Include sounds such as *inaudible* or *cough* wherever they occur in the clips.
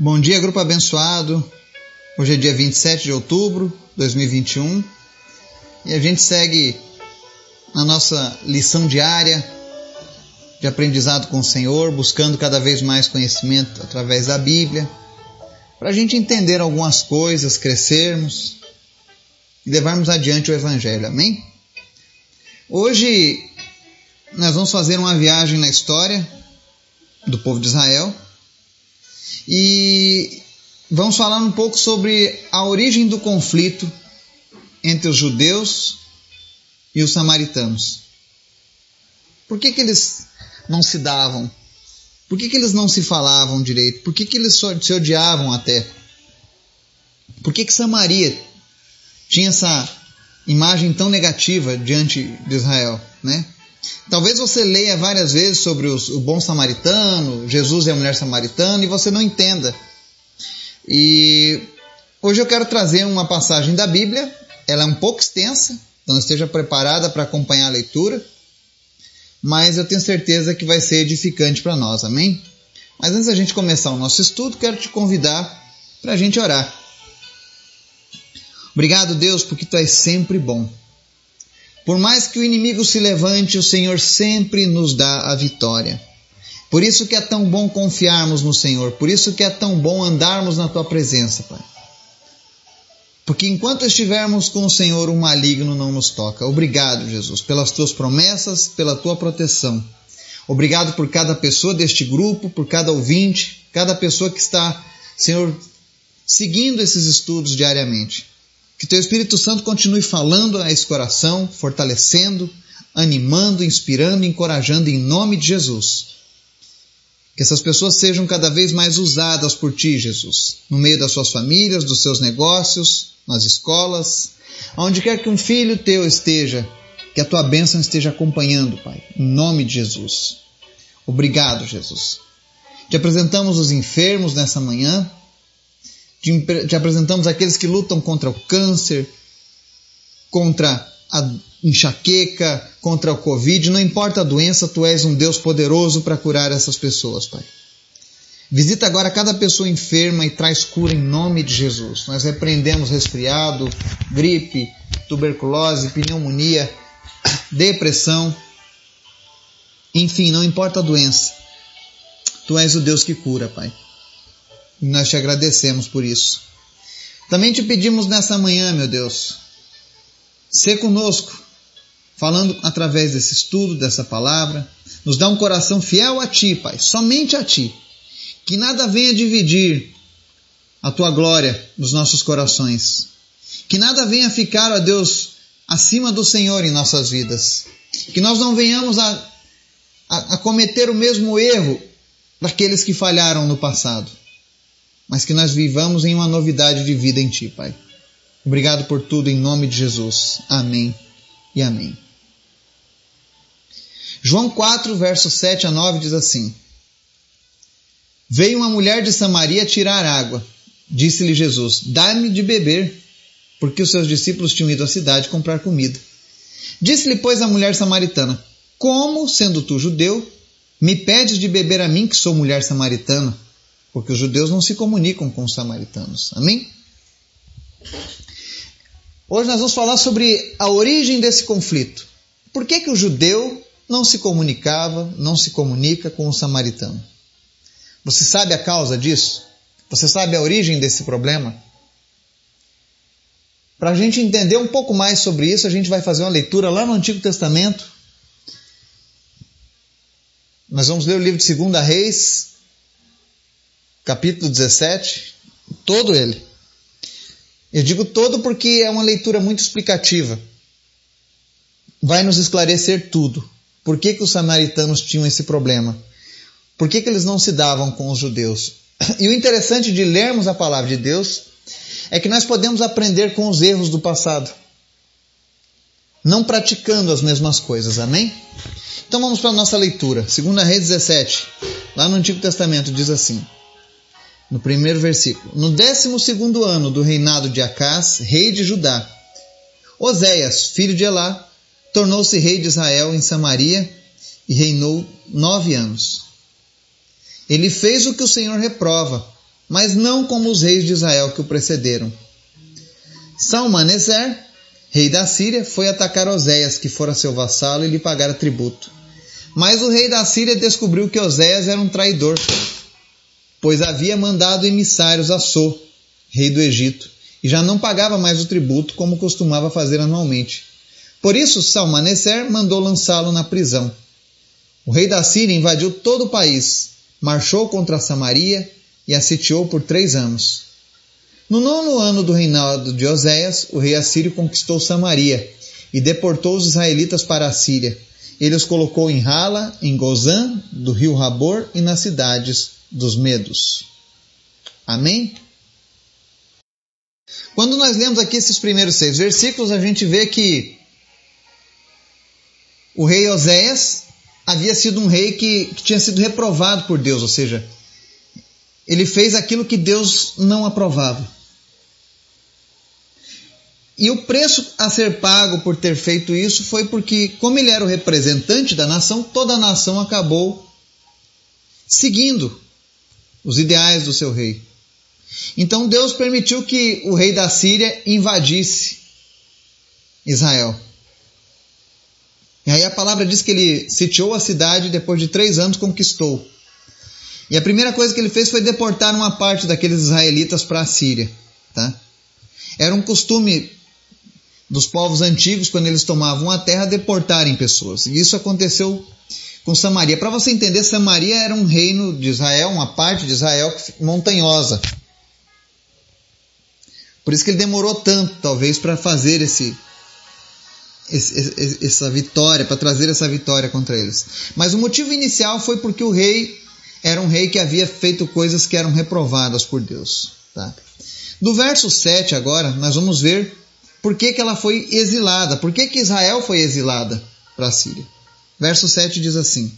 Bom dia, grupo abençoado. Hoje é dia 27 de outubro de 2021 e a gente segue na nossa lição diária de aprendizado com o Senhor, buscando cada vez mais conhecimento através da Bíblia, para a gente entender algumas coisas, crescermos e levarmos adiante o Evangelho. Amém? Hoje nós vamos fazer uma viagem na história do povo de Israel e vamos falar um pouco sobre a origem do conflito entre os judeus e os samaritanos. Por que, que eles não se davam? Por que, que eles não se falavam direito? Por que, que eles se odiavam até? Por que, que Samaria tinha essa imagem tão negativa diante de Israel? Né? Talvez você leia várias vezes sobre os, o bom samaritano, Jesus e a mulher samaritana, e você não entenda. E hoje eu quero trazer uma passagem da Bíblia, ela é um pouco extensa, então esteja preparada para acompanhar a leitura, mas eu tenho certeza que vai ser edificante para nós, amém? Mas antes da gente começar o nosso estudo, quero te convidar para a gente orar. Obrigado, Deus, porque tu és sempre bom. Por mais que o inimigo se levante, o Senhor sempre nos dá a vitória. Por isso que é tão bom confiarmos no Senhor, por isso que é tão bom andarmos na tua presença, Pai. Porque enquanto estivermos com o Senhor, o maligno não nos toca. Obrigado, Jesus, pelas tuas promessas, pela tua proteção. Obrigado por cada pessoa deste grupo, por cada ouvinte, cada pessoa que está, Senhor, seguindo esses estudos diariamente. Que teu Espírito Santo continue falando a esse coração, fortalecendo, animando, inspirando, encorajando em nome de Jesus. Que essas pessoas sejam cada vez mais usadas por ti, Jesus, no meio das suas famílias, dos seus negócios, nas escolas, aonde quer que um filho teu esteja, que a tua bênção esteja acompanhando, Pai, em nome de Jesus. Obrigado, Jesus. Te apresentamos os enfermos nessa manhã, te, apresentamos aqueles que lutam contra o câncer, contra a enxaqueca, contra o Covid, não importa a doença, tu és um Deus poderoso para curar essas pessoas, Pai. Visita agora cada pessoa enferma e traz cura em nome de Jesus. Nós repreendemos resfriado, gripe, tuberculose, pneumonia, depressão, enfim, não importa a doença. Tu és o Deus que cura, Pai. Nós te agradecemos por isso. Também te pedimos nessa manhã, meu Deus, ser conosco, falando através desse estudo, dessa palavra. Nos dá um coração fiel a Ti, Pai, somente a Ti. Que nada venha dividir a Tua glória nos nossos corações. Que nada venha ficar, ó Deus, acima do Senhor em nossas vidas. Que nós não venhamos a, a, a cometer o mesmo erro daqueles que falharam no passado mas que nós vivamos em uma novidade de vida em Ti, Pai. Obrigado por tudo, em nome de Jesus. Amém e amém. João 4, versos 7 a 9 diz assim: Veio uma mulher de Samaria tirar água. Disse-lhe Jesus: Dá-me de beber, porque os seus discípulos tinham ido à cidade comprar comida. Disse-lhe, pois, a mulher samaritana: Como, sendo tu judeu, me pedes de beber a mim, que sou mulher samaritana? Porque os judeus não se comunicam com os samaritanos. Amém? Hoje nós vamos falar sobre a origem desse conflito. Por que, que o judeu não se comunicava, não se comunica com o samaritano? Você sabe a causa disso? Você sabe a origem desse problema? Para a gente entender um pouco mais sobre isso, a gente vai fazer uma leitura lá no Antigo Testamento. Nós vamos ler o livro de 2 Reis, capítulo 17, todo ele. Eu digo todo porque é uma leitura muito explicativa. Vai nos esclarecer tudo. Por que, que os samaritanos tinham esse problema? Por que, que eles não se davam com os judeus? E o interessante de lermos a palavra de Deus é que nós podemos aprender com os erros do passado, não praticando as mesmas coisas, amém? Então vamos para a nossa leitura. 2 Reis 17, lá no Antigo Testamento, diz assim: no primeiro versículo. No décimo segundo ano do reinado de Acás, rei de Judá, Oséias, filho de Elá, tornou-se rei de Israel em Samaria e reinou nove anos. Ele fez o que o Senhor reprova, mas não como os reis de Israel que o precederam. Salmaneser, rei da Síria, foi atacar Oséias, que fora seu vassalo, e lhe pagara tributo. Mas o rei da Síria descobriu que Oséias era um traidor, pois havia mandado emissários a So, rei do Egito, e já não pagava mais o tributo como costumava fazer anualmente. Por isso, Salmaneser mandou lançá-lo na prisão. O rei da Síria invadiu todo o país, marchou contra Samaria e a sitiou por três anos. No nono ano do reinado de Oséias, o rei assírio conquistou Samaria e deportou os israelitas para a Síria. Ele os colocou em Hala, em Gozã, do rio Rabor e nas cidades dos Medos. Amém? Quando nós lemos aqui esses primeiros seis versículos, a gente vê que o rei Oséias havia sido um rei que, que tinha sido reprovado por Deus, ou seja, ele fez aquilo que Deus não aprovava. E o preço a ser pago por ter feito isso foi porque, como ele era o representante da nação, toda a nação acabou seguindo os ideais do seu rei. Então Deus permitiu que o rei da Síria invadisse Israel. E aí a palavra diz que ele sitiou a cidade e depois de três anos conquistou. E a primeira coisa que ele fez foi deportar uma parte daqueles israelitas para a Síria. Tá? Era um costume dos povos antigos, quando eles tomavam a terra, deportarem pessoas. E isso aconteceu com Samaria. Para você entender, Samaria era um reino de Israel, uma parte de Israel montanhosa. Por isso que ele demorou tanto, talvez, para fazer esse, esse, essa vitória, para trazer essa vitória contra eles. Mas o motivo inicial foi porque o rei era um rei que havia feito coisas que eram reprovadas por Deus. Tá? Do verso 7 agora, nós vamos ver por que, que ela foi exilada, por que, que Israel foi exilada para a Síria. Verso 7 diz assim: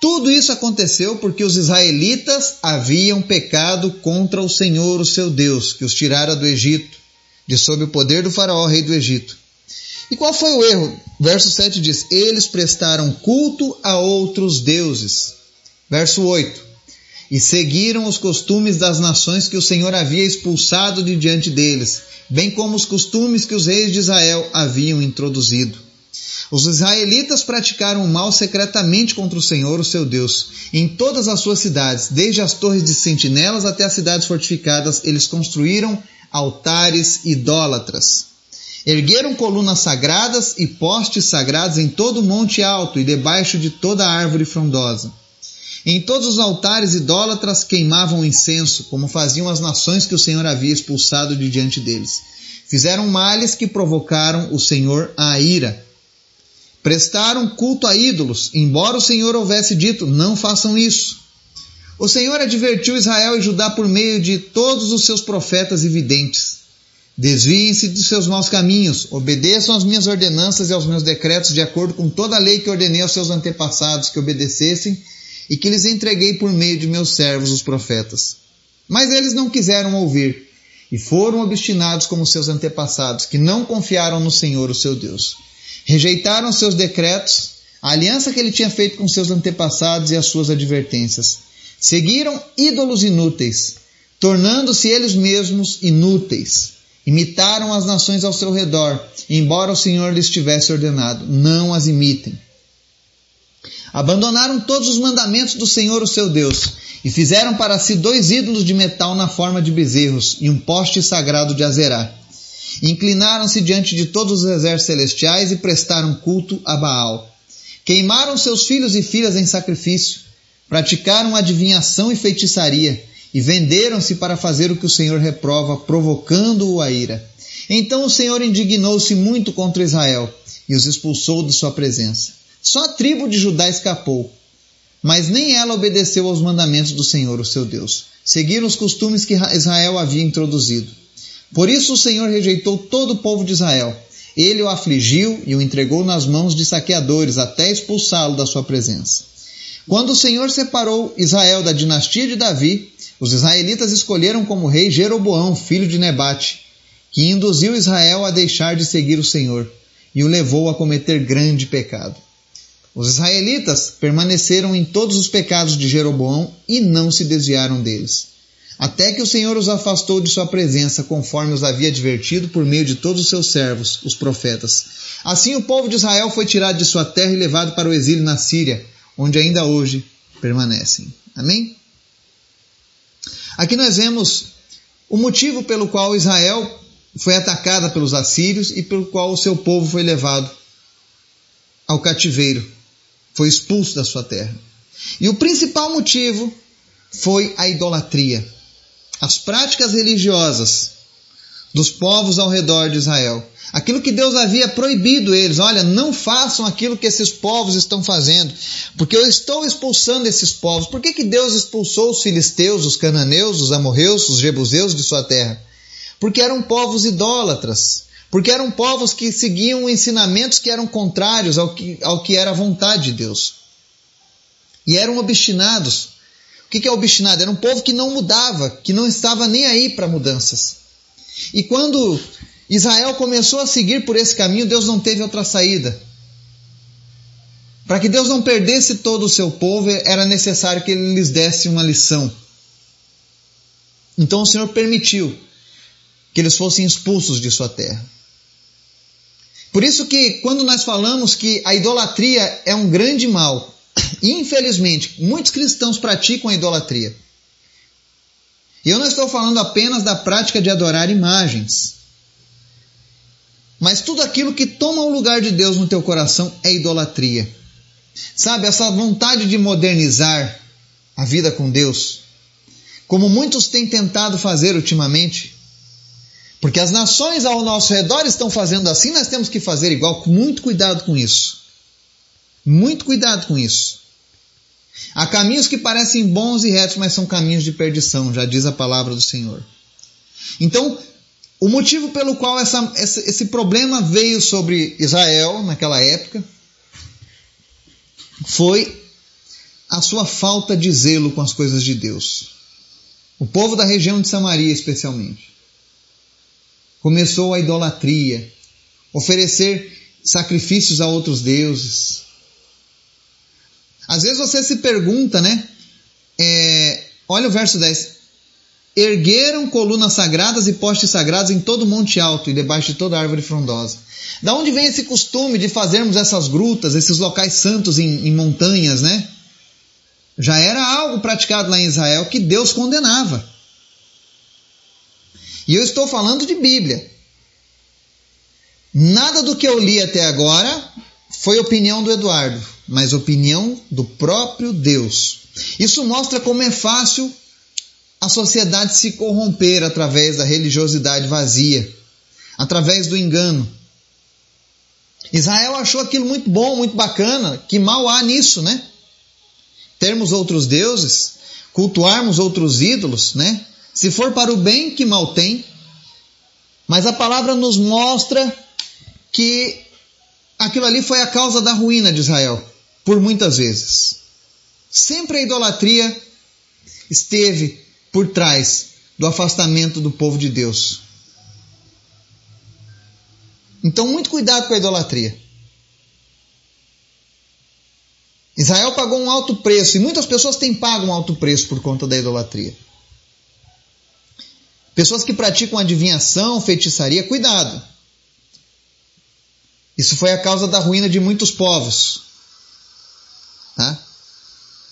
tudo isso aconteceu porque os israelitas haviam pecado contra o Senhor, o seu Deus, que os tirara do Egito, de sob o poder do faraó, rei do Egito. E qual foi o erro? Verso 7 diz: Eles prestaram culto a outros deuses. Verso 8: E seguiram os costumes das nações que o Senhor havia expulsado de diante deles, bem como os costumes que os reis de Israel haviam introduzido. Os israelitas praticaram o mal secretamente contra o Senhor, o seu Deus. Em todas as suas cidades, desde as torres de sentinelas até as cidades fortificadas, eles construíram altares idólatras. Ergueram colunas sagradas e postes sagrados em todo o monte alto e debaixo de toda árvore frondosa. Em todos os altares idólatras queimavam incenso, como faziam as nações que o Senhor havia expulsado de diante deles. Fizeram males que provocaram o Senhor a ira Prestaram culto a ídolos, embora o Senhor houvesse dito: não façam isso. O Senhor advertiu Israel e Judá por meio de todos os seus profetas e videntes. Desviem-se dos seus maus caminhos, obedeçam às minhas ordenanças e aos meus decretos de acordo com toda a lei que ordenei aos seus antepassados que obedecessem e que lhes entreguei por meio de meus servos, os profetas. Mas eles não quiseram ouvir e foram obstinados como seus antepassados, que não confiaram no Senhor, o seu Deus rejeitaram seus decretos, a aliança que ele tinha feito com seus antepassados e as suas advertências. Seguiram ídolos inúteis, tornando-se eles mesmos inúteis. Imitaram as nações ao seu redor, embora o Senhor lhes tivesse ordenado: não as imitem. Abandonaram todos os mandamentos do Senhor, o seu Deus, e fizeram para si dois ídolos de metal na forma de bezerros e um poste sagrado de Azerá. Inclinaram-se diante de todos os exércitos celestiais e prestaram culto a Baal. Queimaram seus filhos e filhas em sacrifício, praticaram adivinhação e feitiçaria, e venderam-se para fazer o que o Senhor reprova, provocando-o a ira. Então o Senhor indignou-se muito contra Israel e os expulsou de sua presença. Só a tribo de Judá escapou, mas nem ela obedeceu aos mandamentos do Senhor, o seu Deus. Seguiram os costumes que Israel havia introduzido. Por isso o Senhor rejeitou todo o povo de Israel. Ele o afligiu e o entregou nas mãos de saqueadores até expulsá-lo da sua presença. Quando o Senhor separou Israel da dinastia de Davi, os israelitas escolheram como rei Jeroboão, filho de Nebate, que induziu Israel a deixar de seguir o Senhor e o levou a cometer grande pecado. Os israelitas permaneceram em todos os pecados de Jeroboão e não se desviaram deles. Até que o Senhor os afastou de sua presença, conforme os havia advertido por meio de todos os seus servos, os profetas. Assim o povo de Israel foi tirado de sua terra e levado para o exílio na Síria, onde ainda hoje permanecem. Amém? Aqui nós vemos o motivo pelo qual Israel foi atacada pelos assírios e pelo qual o seu povo foi levado ao cativeiro, foi expulso da sua terra. E o principal motivo foi a idolatria as práticas religiosas dos povos ao redor de Israel. Aquilo que Deus havia proibido eles, olha, não façam aquilo que esses povos estão fazendo, porque eu estou expulsando esses povos. Por que, que Deus expulsou os filisteus, os cananeus, os amorreus, os jebuseus de sua terra? Porque eram povos idólatras, porque eram povos que seguiam ensinamentos que eram contrários ao que, ao que era a vontade de Deus. E eram obstinados o que é obstinado? Era um povo que não mudava, que não estava nem aí para mudanças. E quando Israel começou a seguir por esse caminho, Deus não teve outra saída. Para que Deus não perdesse todo o seu povo, era necessário que ele lhes desse uma lição. Então o Senhor permitiu que eles fossem expulsos de sua terra. Por isso que quando nós falamos que a idolatria é um grande mal, Infelizmente, muitos cristãos praticam a idolatria. E eu não estou falando apenas da prática de adorar imagens. Mas tudo aquilo que toma o lugar de Deus no teu coração é idolatria. Sabe, essa vontade de modernizar a vida com Deus, como muitos têm tentado fazer ultimamente, porque as nações ao nosso redor estão fazendo assim, nós temos que fazer igual, com muito cuidado com isso. Muito cuidado com isso. Há caminhos que parecem bons e retos, mas são caminhos de perdição, já diz a palavra do Senhor. Então, o motivo pelo qual essa, esse problema veio sobre Israel naquela época foi a sua falta de zelo com as coisas de Deus. O povo da região de Samaria, especialmente, começou a idolatria, oferecer sacrifícios a outros deuses, às vezes você se pergunta, né? É, olha o verso 10. Ergueram colunas sagradas e postes sagrados em todo monte alto e debaixo de toda árvore frondosa. Da onde vem esse costume de fazermos essas grutas, esses locais santos em, em montanhas, né? Já era algo praticado lá em Israel que Deus condenava. E eu estou falando de Bíblia. Nada do que eu li até agora foi opinião do Eduardo mas opinião do próprio Deus. Isso mostra como é fácil a sociedade se corromper através da religiosidade vazia, através do engano. Israel achou aquilo muito bom, muito bacana, que mal há nisso, né? Termos outros deuses, cultuarmos outros ídolos, né? Se for para o bem, que mal tem. Mas a palavra nos mostra que aquilo ali foi a causa da ruína de Israel por muitas vezes. Sempre a idolatria esteve por trás do afastamento do povo de Deus. Então, muito cuidado com a idolatria. Israel pagou um alto preço e muitas pessoas têm pago um alto preço por conta da idolatria. Pessoas que praticam adivinhação, feitiçaria, cuidado. Isso foi a causa da ruína de muitos povos. Tá?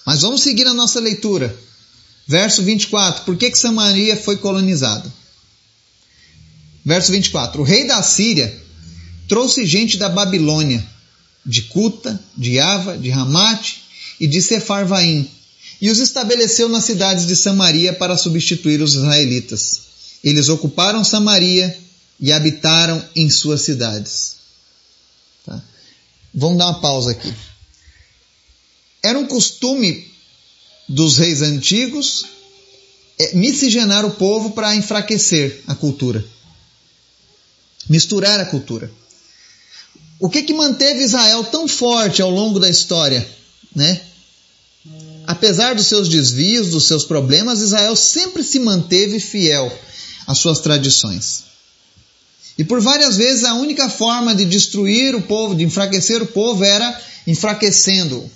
Mas vamos seguir a nossa leitura. Verso 24. Por que, que Samaria foi colonizada? Verso 24. O rei da Síria trouxe gente da Babilônia, de Cuta, de Ava, de Ramate e de Sefarvaim, e os estabeleceu nas cidades de Samaria para substituir os israelitas. Eles ocuparam Samaria e habitaram em suas cidades. Tá? Vamos dar uma pausa aqui. Era um costume dos reis antigos é, miscigenar o povo para enfraquecer a cultura, misturar a cultura. O que, que manteve Israel tão forte ao longo da história, né? Apesar dos seus desvios, dos seus problemas, Israel sempre se manteve fiel às suas tradições. E por várias vezes a única forma de destruir o povo, de enfraquecer o povo, era enfraquecendo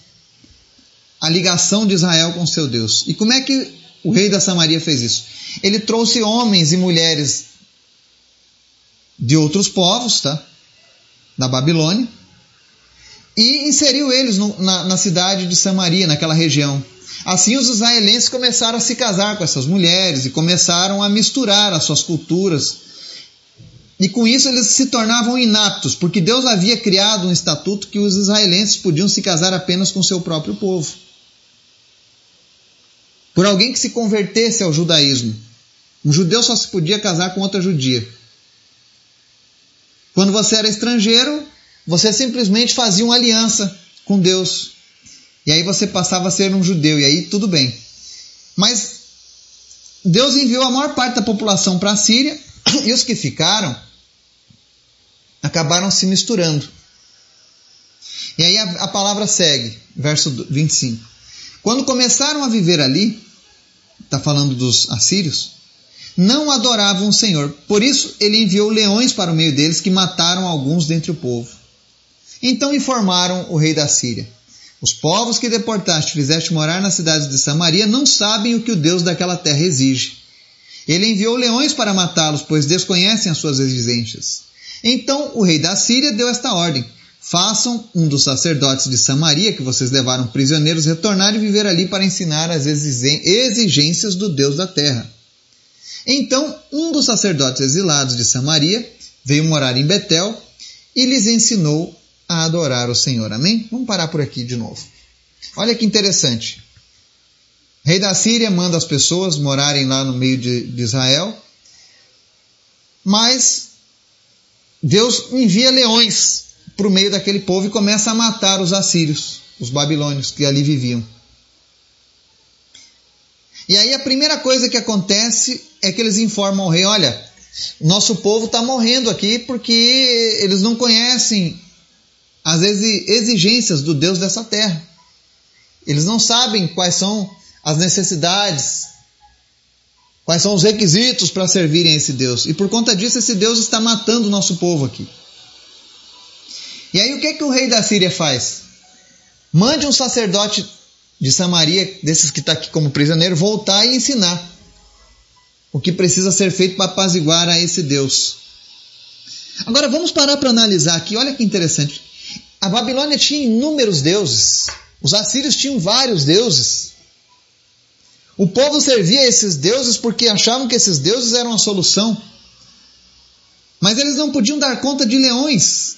a ligação de Israel com seu Deus. E como é que o rei da Samaria fez isso? Ele trouxe homens e mulheres de outros povos, tá? Da Babilônia, e inseriu eles no, na, na cidade de Samaria, naquela região. Assim, os israelenses começaram a se casar com essas mulheres e começaram a misturar as suas culturas. E com isso eles se tornavam inaptos, porque Deus havia criado um estatuto que os israelenses podiam se casar apenas com seu próprio povo. Por alguém que se convertesse ao judaísmo. Um judeu só se podia casar com outra judia. Quando você era estrangeiro, você simplesmente fazia uma aliança com Deus. E aí você passava a ser um judeu, e aí tudo bem. Mas Deus enviou a maior parte da população para a Síria, *coughs* e os que ficaram acabaram se misturando. E aí a, a palavra segue, verso 25. Quando começaram a viver ali, está falando dos assírios, não adoravam o Senhor. Por isso ele enviou leões para o meio deles que mataram alguns dentre o povo. Então informaram o rei da Síria: os povos que deportaste e fizeste morar nas cidades de Samaria não sabem o que o Deus daquela terra exige. Ele enviou leões para matá-los, pois desconhecem as suas exigências. Então o rei da Síria deu esta ordem: Façam um dos sacerdotes de Samaria, que vocês levaram prisioneiros, retornar e viver ali para ensinar as exigências do Deus da terra. Então, um dos sacerdotes exilados de Samaria veio morar em Betel e lhes ensinou a adorar o Senhor. Amém? Vamos parar por aqui de novo. Olha que interessante. O rei da Síria manda as pessoas morarem lá no meio de, de Israel, mas Deus envia leões para o meio daquele povo e começa a matar os assírios, os babilônios que ali viviam. E aí a primeira coisa que acontece é que eles informam ao rei: olha, nosso povo está morrendo aqui porque eles não conhecem as exigências do Deus dessa terra. Eles não sabem quais são as necessidades, quais são os requisitos para servirem a esse Deus. E por conta disso, esse Deus está matando o nosso povo aqui. E aí, o que, que o rei da Síria faz? Mande um sacerdote de Samaria, desses que está aqui como prisioneiro, voltar e ensinar o que precisa ser feito para apaziguar a esse Deus. Agora vamos parar para analisar aqui, olha que interessante. A Babilônia tinha inúmeros deuses. Os assírios tinham vários deuses. O povo servia a esses deuses porque achavam que esses deuses eram a solução. Mas eles não podiam dar conta de leões.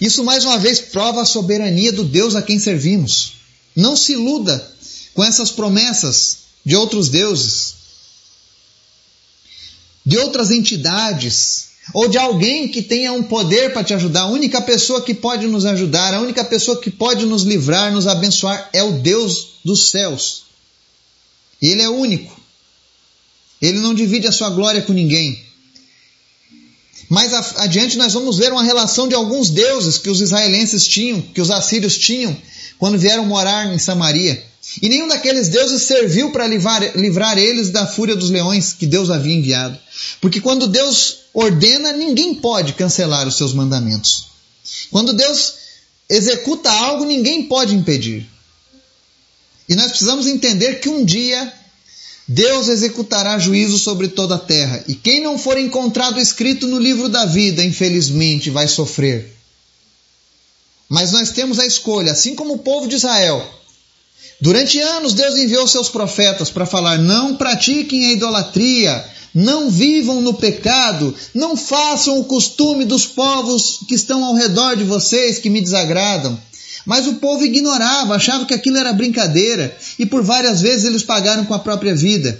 Isso mais uma vez prova a soberania do Deus a quem servimos. Não se iluda com essas promessas de outros deuses, de outras entidades ou de alguém que tenha um poder para te ajudar. A única pessoa que pode nos ajudar, a única pessoa que pode nos livrar, nos abençoar é o Deus dos céus. Ele é único. Ele não divide a sua glória com ninguém. Mais adiante nós vamos ver uma relação de alguns deuses que os israelenses tinham, que os assírios tinham, quando vieram morar em Samaria. E nenhum daqueles deuses serviu para livrar, livrar eles da fúria dos leões que Deus havia enviado. Porque quando Deus ordena, ninguém pode cancelar os seus mandamentos. Quando Deus executa algo, ninguém pode impedir. E nós precisamos entender que um dia Deus executará juízo sobre toda a terra. E quem não for encontrado escrito no livro da vida, infelizmente, vai sofrer. Mas nós temos a escolha, assim como o povo de Israel Durante anos, Deus enviou seus profetas para falar: não pratiquem a idolatria, não vivam no pecado, não façam o costume dos povos que estão ao redor de vocês que me desagradam. Mas o povo ignorava, achava que aquilo era brincadeira e por várias vezes eles pagaram com a própria vida.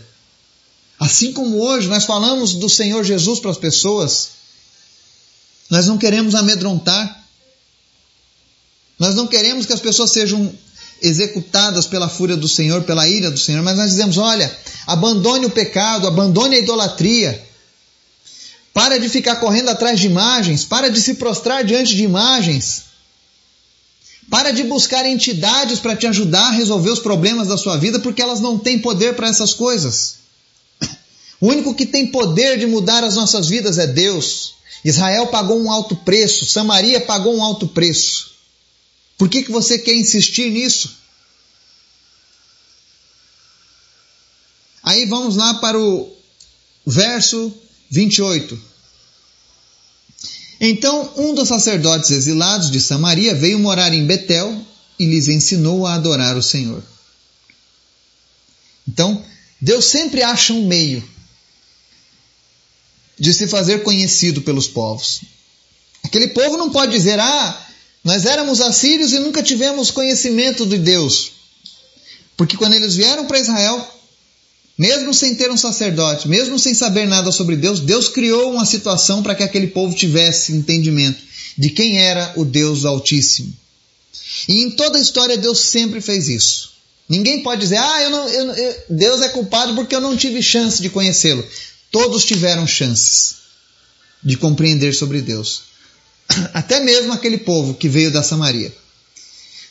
Assim como hoje nós falamos do Senhor Jesus para as pessoas, nós não queremos amedrontar, nós não queremos que as pessoas sejam executadas pela fúria do Senhor, pela ira do Senhor, mas nós dizemos: olha, abandone o pecado, abandone a idolatria. Para de ficar correndo atrás de imagens, para de se prostrar diante de imagens. Para de buscar entidades para te ajudar a resolver os problemas da sua vida, porque elas não têm poder para essas coisas. O único que tem poder de mudar as nossas vidas é Deus. Israel pagou um alto preço, Samaria pagou um alto preço. Por que, que você quer insistir nisso? Aí vamos lá para o verso 28. Então um dos sacerdotes exilados de Samaria veio morar em Betel e lhes ensinou a adorar o Senhor. Então, Deus sempre acha um meio de se fazer conhecido pelos povos. Aquele povo não pode dizer, ah, nós éramos assírios e nunca tivemos conhecimento de Deus. Porque quando eles vieram para Israel, mesmo sem ter um sacerdote, mesmo sem saber nada sobre Deus, Deus criou uma situação para que aquele povo tivesse entendimento de quem era o Deus Altíssimo. E em toda a história Deus sempre fez isso. Ninguém pode dizer, ah, eu não, eu, eu, Deus é culpado porque eu não tive chance de conhecê-lo. Todos tiveram chances de compreender sobre Deus. *clears throat* Até mesmo aquele povo que veio da Samaria.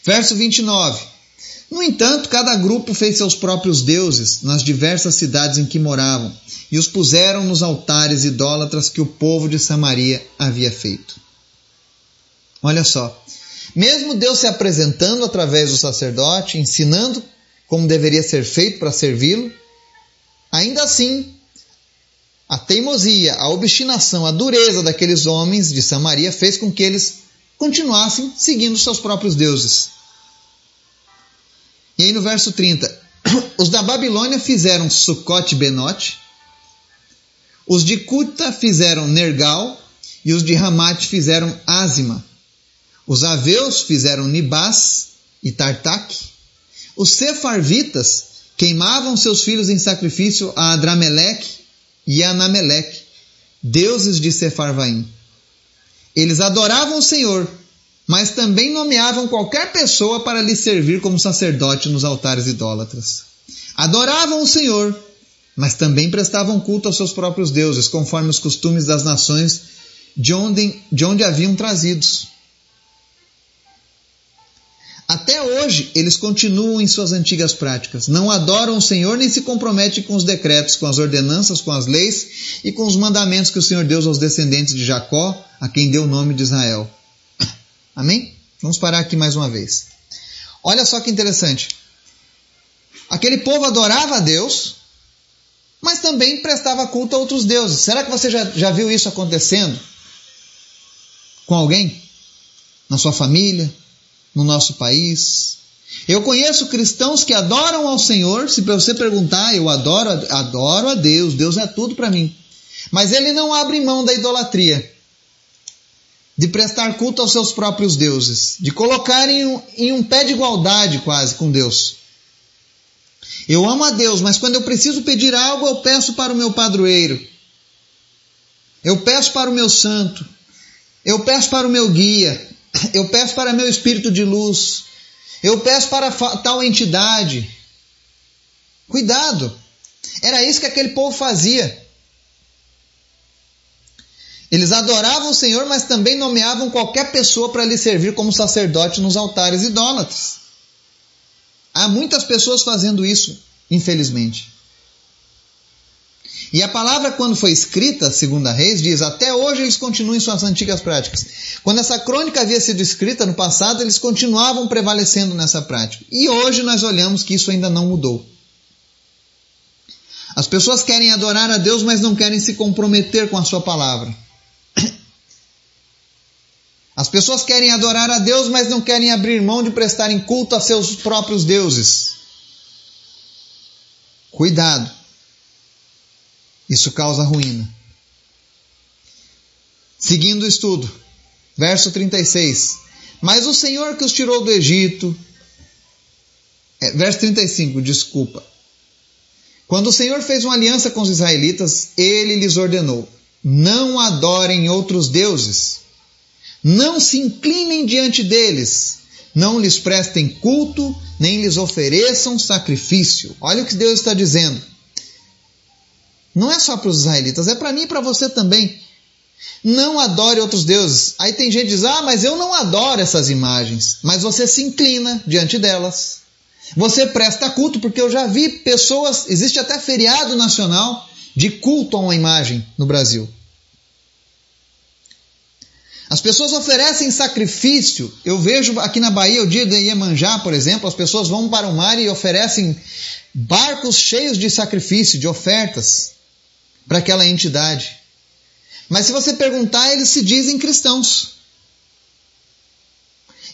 Verso 29. No entanto, cada grupo fez seus próprios deuses nas diversas cidades em que moravam e os puseram nos altares idólatras que o povo de Samaria havia feito. Olha só, mesmo Deus se apresentando através do sacerdote, ensinando como deveria ser feito para servi-lo, ainda assim, a teimosia, a obstinação, a dureza daqueles homens de Samaria fez com que eles continuassem seguindo seus próprios deuses. E aí no verso 30, *coughs* os da Babilônia fizeram Sucote Benote, os de Cuta fizeram Nergal e os de Ramate fizeram Azima. Os aveus fizeram Nibás e Tartak. Os sefarvitas queimavam seus filhos em sacrifício a Adrameleque e a Anameleque, deuses de Sefarvaim. Eles adoravam o Senhor mas também nomeavam qualquer pessoa para lhe servir como sacerdote nos altares idólatras. Adoravam o Senhor, mas também prestavam culto aos seus próprios deuses, conforme os costumes das nações de onde, de onde haviam trazidos. Até hoje, eles continuam em suas antigas práticas. Não adoram o Senhor nem se comprometem com os decretos, com as ordenanças, com as leis e com os mandamentos que o Senhor deu aos descendentes de Jacó, a quem deu o nome de Israel. Amém? Vamos parar aqui mais uma vez. Olha só que interessante. Aquele povo adorava a Deus, mas também prestava culto a outros deuses. Será que você já, já viu isso acontecendo? Com alguém? Na sua família? No nosso país? Eu conheço cristãos que adoram ao Senhor. Se você perguntar, eu adoro, adoro a Deus, Deus é tudo para mim. Mas ele não abre mão da idolatria de prestar culto aos seus próprios deuses, de colocar em um, em um pé de igualdade quase com Deus. Eu amo a Deus, mas quando eu preciso pedir algo, eu peço para o meu padroeiro. Eu peço para o meu santo. Eu peço para o meu guia. Eu peço para meu espírito de luz. Eu peço para tal entidade. Cuidado! Era isso que aquele povo fazia. Eles adoravam o Senhor, mas também nomeavam qualquer pessoa para lhe servir como sacerdote nos altares idólatras. Há muitas pessoas fazendo isso, infelizmente. E a palavra, quando foi escrita, segundo a Reis, diz: até hoje eles continuam em suas antigas práticas. Quando essa crônica havia sido escrita no passado, eles continuavam prevalecendo nessa prática. E hoje nós olhamos que isso ainda não mudou. As pessoas querem adorar a Deus, mas não querem se comprometer com a sua palavra. As pessoas querem adorar a Deus, mas não querem abrir mão de prestarem culto a seus próprios deuses. Cuidado. Isso causa ruína. Seguindo o estudo, verso 36. Mas o Senhor que os tirou do Egito. É, verso 35, desculpa. Quando o Senhor fez uma aliança com os israelitas, ele lhes ordenou: não adorem outros deuses não se inclinem diante deles, não lhes prestem culto, nem lhes ofereçam sacrifício. Olha o que Deus está dizendo. Não é só para os israelitas, é para mim e para você também. Não adore outros deuses. Aí tem gente que diz: Ah, mas eu não adoro essas imagens. Mas você se inclina diante delas. Você presta culto, porque eu já vi pessoas. Existe até feriado nacional de culto a uma imagem no Brasil. As pessoas oferecem sacrifício. Eu vejo aqui na Bahia, o dia de Iemanjá, por exemplo, as pessoas vão para o mar e oferecem barcos cheios de sacrifício, de ofertas para aquela entidade. Mas se você perguntar, eles se dizem cristãos.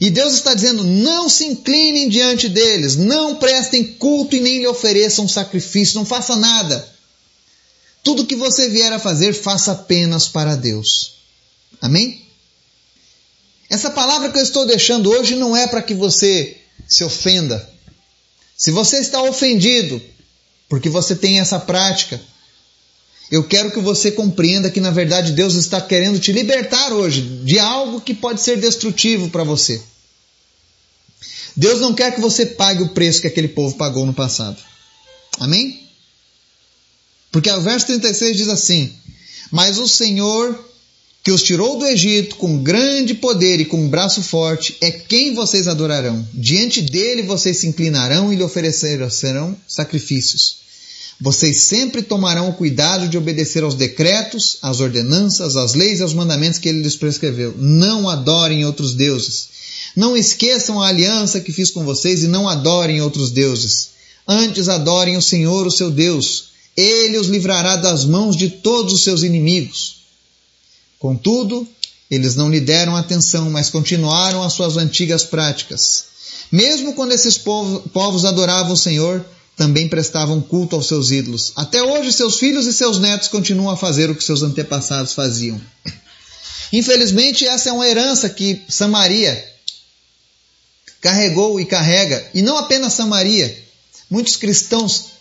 E Deus está dizendo: não se inclinem diante deles, não prestem culto e nem lhe ofereçam sacrifício, não faça nada. Tudo que você vier a fazer, faça apenas para Deus. Amém? Essa palavra que eu estou deixando hoje não é para que você se ofenda. Se você está ofendido porque você tem essa prática, eu quero que você compreenda que na verdade Deus está querendo te libertar hoje de algo que pode ser destrutivo para você. Deus não quer que você pague o preço que aquele povo pagou no passado. Amém? Porque o verso 36 diz assim: Mas o Senhor que os tirou do Egito com grande poder e com um braço forte, é quem vocês adorarão. Diante dele vocês se inclinarão e lhe oferecerão sacrifícios. Vocês sempre tomarão o cuidado de obedecer aos decretos, às ordenanças, às leis e aos mandamentos que ele lhes prescreveu. Não adorem outros deuses. Não esqueçam a aliança que fiz com vocês e não adorem outros deuses. Antes adorem o Senhor, o seu Deus. Ele os livrará das mãos de todos os seus inimigos. Contudo, eles não lhe deram atenção, mas continuaram as suas antigas práticas. Mesmo quando esses povos adoravam o Senhor, também prestavam culto aos seus ídolos. Até hoje, seus filhos e seus netos continuam a fazer o que seus antepassados faziam. Infelizmente, essa é uma herança que Samaria carregou e carrega, e não apenas Samaria. Muitos cristãos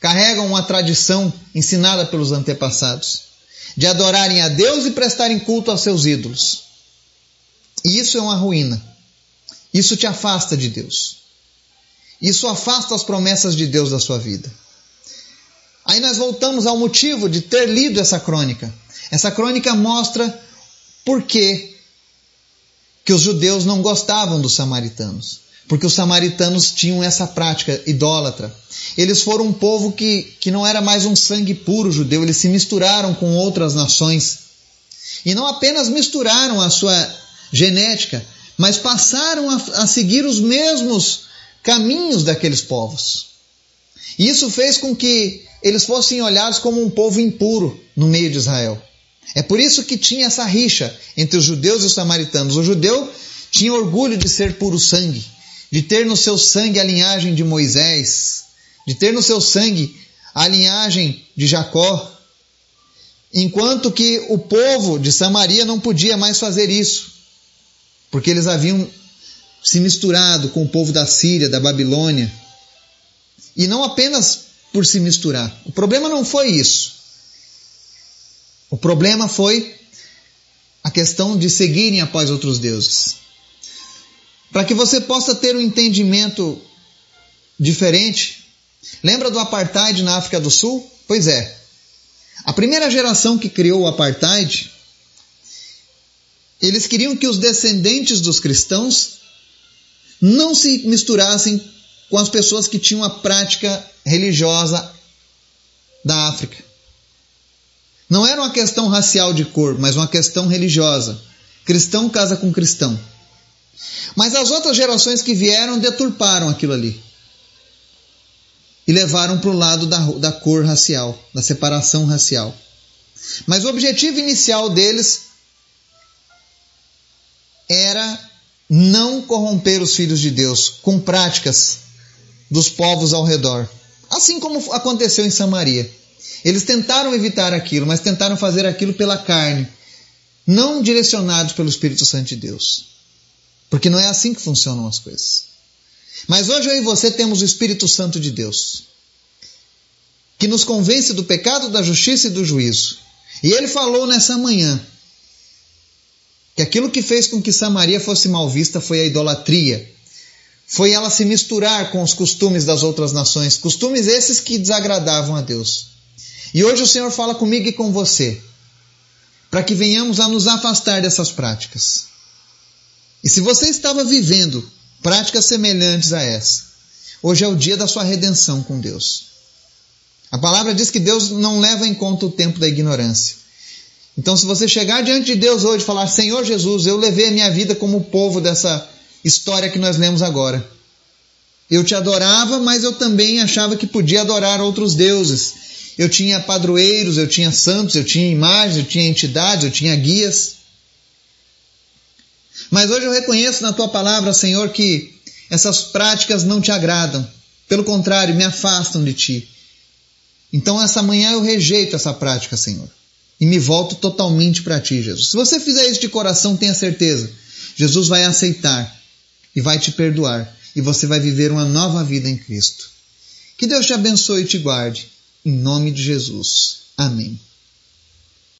carregam uma tradição ensinada pelos antepassados de adorarem a Deus e prestarem culto aos seus ídolos. E isso é uma ruína. Isso te afasta de Deus. Isso afasta as promessas de Deus da sua vida. Aí nós voltamos ao motivo de ter lido essa crônica. Essa crônica mostra por que, que os judeus não gostavam dos samaritanos porque os samaritanos tinham essa prática idólatra. Eles foram um povo que, que não era mais um sangue puro judeu, eles se misturaram com outras nações. E não apenas misturaram a sua genética, mas passaram a, a seguir os mesmos caminhos daqueles povos. E isso fez com que eles fossem olhados como um povo impuro no meio de Israel. É por isso que tinha essa rixa entre os judeus e os samaritanos. O judeu tinha orgulho de ser puro sangue de ter no seu sangue a linhagem de Moisés, de ter no seu sangue a linhagem de Jacó, enquanto que o povo de Samaria não podia mais fazer isso, porque eles haviam se misturado com o povo da Síria, da Babilônia, e não apenas por se misturar. O problema não foi isso. O problema foi a questão de seguirem após outros deuses. Para que você possa ter um entendimento diferente. Lembra do apartheid na África do Sul? Pois é. A primeira geração que criou o apartheid, eles queriam que os descendentes dos cristãos não se misturassem com as pessoas que tinham a prática religiosa da África. Não era uma questão racial de cor, mas uma questão religiosa. Cristão casa com cristão. Mas as outras gerações que vieram deturparam aquilo ali. E levaram para o lado da, da cor racial, da separação racial. Mas o objetivo inicial deles era não corromper os filhos de Deus com práticas dos povos ao redor. Assim como aconteceu em Samaria. Eles tentaram evitar aquilo, mas tentaram fazer aquilo pela carne, não direcionados pelo Espírito Santo de Deus. Porque não é assim que funcionam as coisas. Mas hoje eu e você temos o Espírito Santo de Deus, que nos convence do pecado, da justiça e do juízo. E ele falou nessa manhã que aquilo que fez com que Samaria fosse mal vista foi a idolatria. Foi ela se misturar com os costumes das outras nações, costumes esses que desagradavam a Deus. E hoje o Senhor fala comigo e com você, para que venhamos a nos afastar dessas práticas. E se você estava vivendo práticas semelhantes a essa, hoje é o dia da sua redenção com Deus. A palavra diz que Deus não leva em conta o tempo da ignorância. Então, se você chegar diante de Deus hoje e falar: Senhor Jesus, eu levei a minha vida como o povo dessa história que nós lemos agora. Eu te adorava, mas eu também achava que podia adorar outros deuses. Eu tinha padroeiros, eu tinha santos, eu tinha imagens, eu tinha entidades, eu tinha guias. Mas hoje eu reconheço na tua palavra, Senhor, que essas práticas não te agradam. Pelo contrário, me afastam de ti. Então, essa manhã eu rejeito essa prática, Senhor e me volto totalmente para ti, Jesus. Se você fizer isso de coração, tenha certeza, Jesus vai aceitar e vai te perdoar e você vai viver uma nova vida em Cristo. Que Deus te abençoe e te guarde. Em nome de Jesus. Amém.